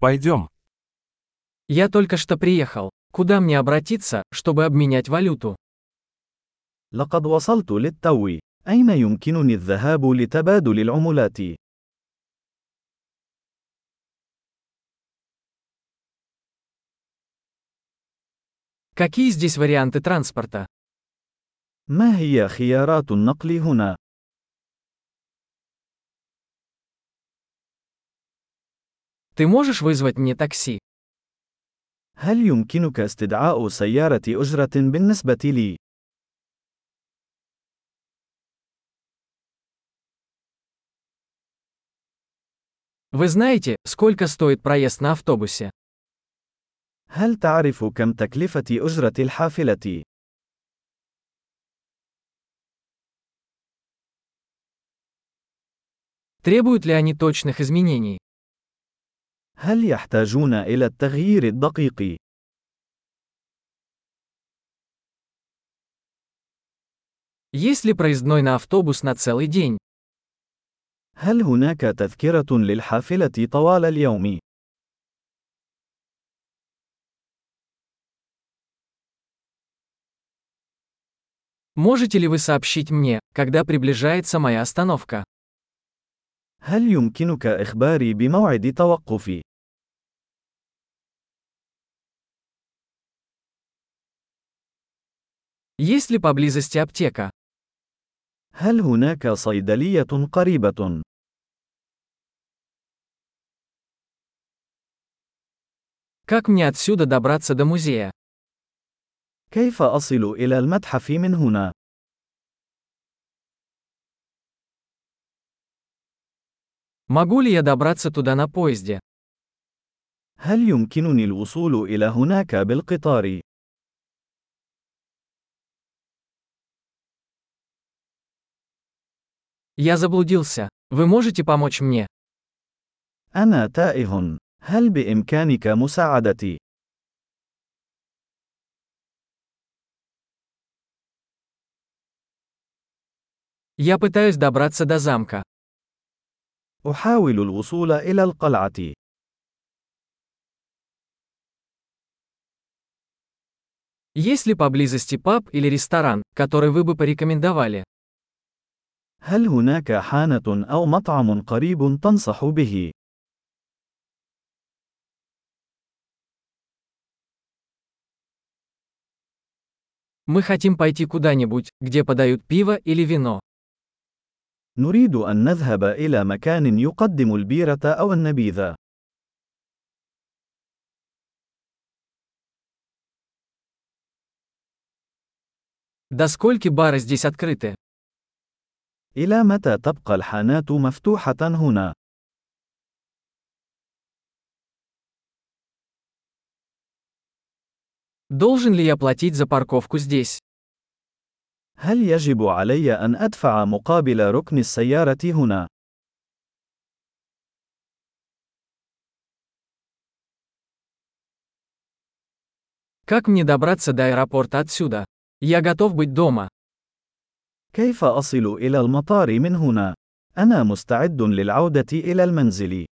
Пойдем. Я только что приехал. Куда мне обратиться, чтобы обменять валюту? لقد وصلت للتو. أين يمكنني الذهاب لتبادل العملات؟ Какие здесь варианты транспорта? ما هي خيارات النقل هنا؟ Ты можешь вызвать мне такси? هل يمكنك استدعاء سيارة أجرة بالنسبة لي؟ Вы знаете, сколько стоит проезд на автобусе? هل تعرف كم تكلفة أجرة الحافلة؟ Требуют ли они точных изменений? هل يحتاجون إلى التغيير الدقيق؟ Есть ли проездной на автобус на целый день? هل هناك تذكرة للحافلة طوال اليوم؟ Можете ли вы сообщить мне, когда приближается моя остановка? هل يمكنك إخباري بموعد توقفي؟ Есть ли поблизости аптека? هل هناك صيدلية قريبة؟ Как мне отсюда добраться до музея? كيف أصل إلى المتحف من هنا؟ Могу ли я добраться туда на поезде? هل يمكنني الوصول إلى هناك بالقطار؟ Я заблудился. Вы можете помочь мне? أنا تائه. هل بإمكانك مساعدتي؟ Я пытаюсь добраться до замка. أحاول الوصول إلى القلعة. Есть ли поблизости паб или ресторан, который вы бы порекомендовали? هل هناك حانة أو مطعم قريب تنصح به؟ Мы хотим пойти куда-нибудь, где подают пиво или вино. نريد أن نذهب إلى مكان يقدم البيرة أو النبيذ. До скольки бары здесь открыты? إلى متى تبقى الحانات مفتوحة هنا؟ Должен ли я платить за парковку здесь? هل يجب علي أن أدفع مقابل ركن السيارة هنا؟ Как мне добраться до аэропорта отсюда? Я готов быть дома. كيف أصل إلى المطار من هنا؟ أنا مستعد للعودة إلى المنزل.